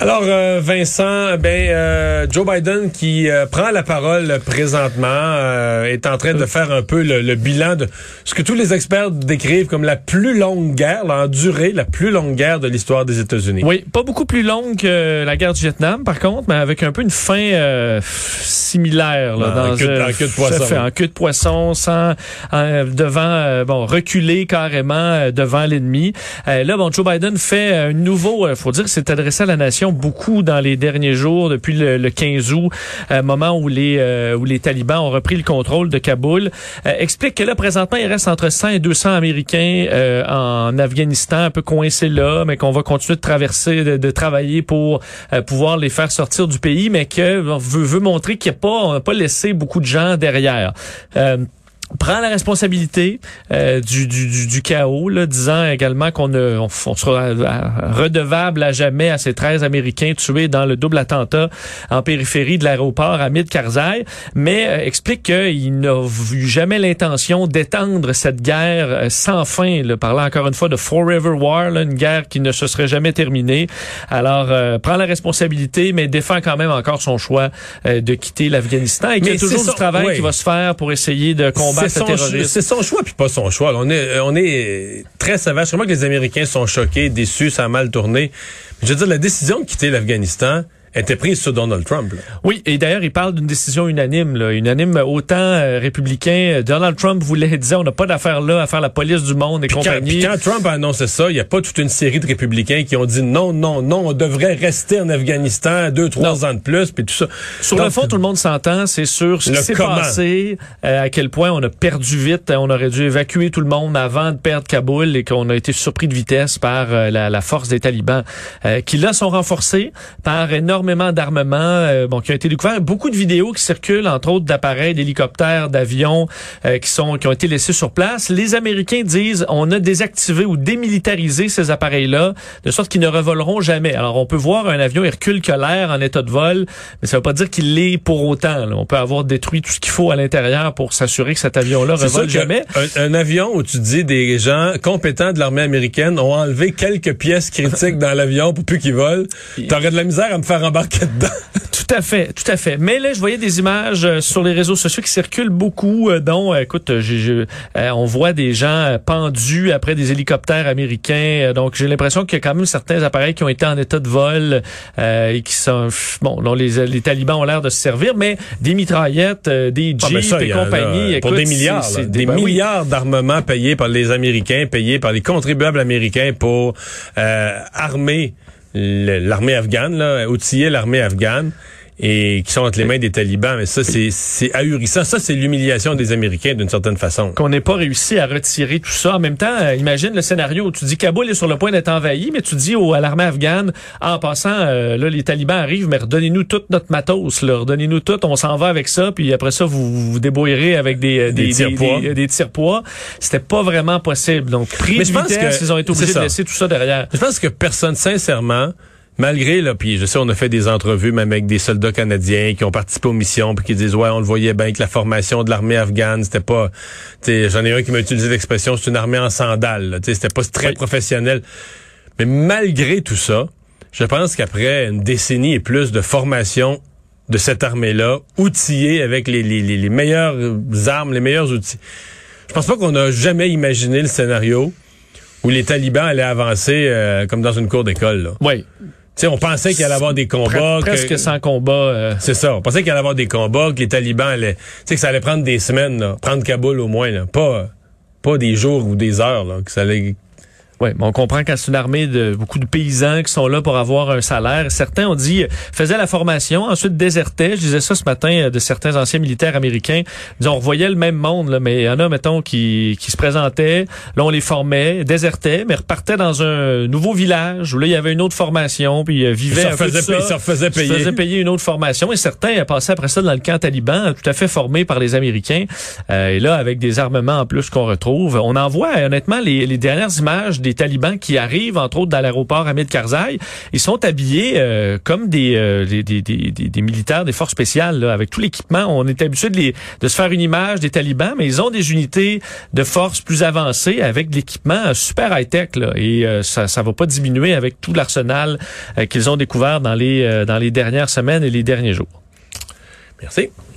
Alors, euh, Vincent, ben euh, Joe Biden qui euh, prend la parole présentement est en train de faire un peu le, bilan de ce que tous les experts décrivent comme la plus longue guerre, en durée, la plus longue guerre de l'histoire des États-Unis. Oui, pas beaucoup plus longue que la guerre du Vietnam, par contre, mais avec un peu une fin similaire. Là, dans, en, queue, en queue de poisson. Fait, en queue de poisson, sans devant, bon, reculer carrément devant l'ennemi. là, bon, Joe Biden fait un nouveau, faut dire, s'est adressé à la nation beaucoup dans les derniers jours, depuis le, 15 août, euh, moment où les euh, où les talibans ont repris le contrôle de Kaboul, euh, explique que là présentement il reste entre 100 et 200 Américains en Afghanistan, un peu coincés là, mais qu'on va continuer de traverser, de, travailler pour pouvoir les faire sortir du pays, mais que veut, veut montrer qu'il n'y a pas, on n'a pas laissé beaucoup de gens derrière prend la responsabilité euh, du, du, du, chaos, là, disant également qu'on on, sera redevable à jamais à ces 13 Américains tués dans le double attentat en périphérie de l'aéroport Hamid Karzai, mais euh, explique qu'il n'a vu jamais l'intention d'étendre cette guerre euh, sans fin, là, parlant encore une fois de Forever War, là, une guerre qui ne se serait jamais terminée. Alors, prend la responsabilité, mais défend quand même encore son choix de quitter l'Afghanistan et qu'il y a toujours du travail qui va se faire pour essayer de combattre c'est son, choix puis pas son choix. On est, on est très. Je crois que les Américains sont choqués, déçus, ça a mal tourné? Je veux dire, la décision de quitter l'Afghanistan, était prise sur Donald Trump. Oui, et d'ailleurs, il parle d'une décision unanime, là, unanime autant euh, républicain. Donald Trump voulait dire, on n'a pas d'affaire là à faire la police du monde et compagnie. Quand, quand Trump a annoncé ça, il n'y a pas toute une série de républicains qui ont dit non, non, non, on devrait rester en Afghanistan deux, trois ans de plus, puis tout ça. Sur le fond, tout le monde s'entend, c'est sur ce qui s'est passé, euh, à quel point on a perdu vite, on aurait dû évacuer tout le monde avant de perdre Kaboul et qu'on a été surpris de vitesse par euh, la, la, force des talibans, qui là sont renforcés par énormément énormément d'armements euh, bon, qui ont été découverts. Beaucoup de vidéos qui circulent, entre autres d'appareils, d'hélicoptères, d'avions euh, qui sont qui ont été laissés sur place. Les Américains disent on a désactivé ou démilitarisé ces appareils-là de sorte qu'ils ne revoleront jamais. Alors on peut voir un avion Hercule qui en état de vol, mais ça veut pas dire qu'il l'est pour autant. On peut avoir détruit tout ce qu'il faut à l'intérieur pour s'assurer que cet avion-là revole jamais. Un, un, avion où tu dis des gens compétents de l'armée américaine ont enlevé quelques pièces critiques dans l'avion pour plus qu'il vole. T'aurais de la misère à me faire tout à fait, tout à fait. Mais là, je voyais des images euh, sur les réseaux sociaux qui circulent beaucoup, euh, dont, euh, écoute, on voit des gens pendus après des hélicoptères américains. donc, j'ai l'impression qu'il y a quand même certains appareils qui ont été en état de vol et qui sont, bon, dont les, les talibans ont l'air de se servir, mais des mitraillettes, des ah, jeeps et compagnie. pour des milliards, des, ben milliards d'armements payés par les Américains, payés par les contribuables américains pour armer l'armée afghane, là, outiller l'armée afghane et qui sont entre les mains des talibans. Mais ça, c'est ahurissant. Ça, c'est l'humiliation des Américains d'une certaine façon. Qu'on n'ait pas réussi à retirer tout ça. En même temps, euh, imagine le scénario où tu dis Kaboul est sur le point d'être envahi, mais tu dis au, à l'armée afghane, en passant, euh, là, les talibans arrivent, mais redonnez-nous toute notre matos, là, redonnez-nous tout, on s'en va avec ça, puis après ça, vous vous débrouillerez avec des, euh, des, des, des, tire-poids. C'était pas vraiment possible. Donc, pris mais je pense qu'ils ont été obligés de laisser tout ça derrière. Je pense que personne, sincèrement, malgré là, puis je sais, on a fait des entrevues même avec des soldats canadiens qui ont participé aux missions, puis qui disent ouais, on le voyait bien que la formation de l'armée afghane, c'était pas, j'en ai un qui m'a utilisé l'expression, c'est une armée en sandales, c'était pas très professionnel. Mais malgré tout ça, je pense qu'après une décennie et plus de formation de cette armée-là, outillée avec les, les, les, meilleures armes, les meilleurs outils, je pense pas qu'on a jamais imaginé le scénario où les talibans allaient avancer euh, comme dans une cour d'école. Oui on pensait qu'il allait y avoir des combats. presque sans combat. Euh. C'est ça. On pensait qu'il allait y avoir des combats, que les talibans allaient. que ça allait prendre des semaines, prendre Kaboul au moins. Pas, pas des jours ou des heures. Là, que ça allait oui, on comprend quand c'est une armée de beaucoup de paysans qui sont là pour avoir un salaire. Certains ont dit faisaient la formation, ensuite désertaient. Je disais ça ce matin euh, de certains anciens militaires américains. Disons, on voyait le même monde, là, mais il y en a, mettons, qui, qui se présentaient. Là, on les formait, désertaient, mais repartaient dans un nouveau village où là, il y avait une autre formation, puis euh, vivaient un peu de ça. Ils se payer. Ils payer une autre formation. Et certains passaient après ça dans le camp taliban, tout à fait formés par les Américains. Euh, et là, avec des armements en plus qu'on retrouve. On en voit, honnêtement, les, les dernières images des des talibans qui arrivent, entre autres, dans l'aéroport Hamid Karzai. Ils sont habillés euh, comme des, des, militaires des forces spéciales, avec tout l'équipement. On est habitué de, se faire une image des talibans, mais ils ont des unités de force plus avancées avec de l'équipement super high-tech. Et ça ça va pas diminuer avec tout l'arsenal qu'ils ont découvert dans les dernières semaines et les derniers jours. Merci.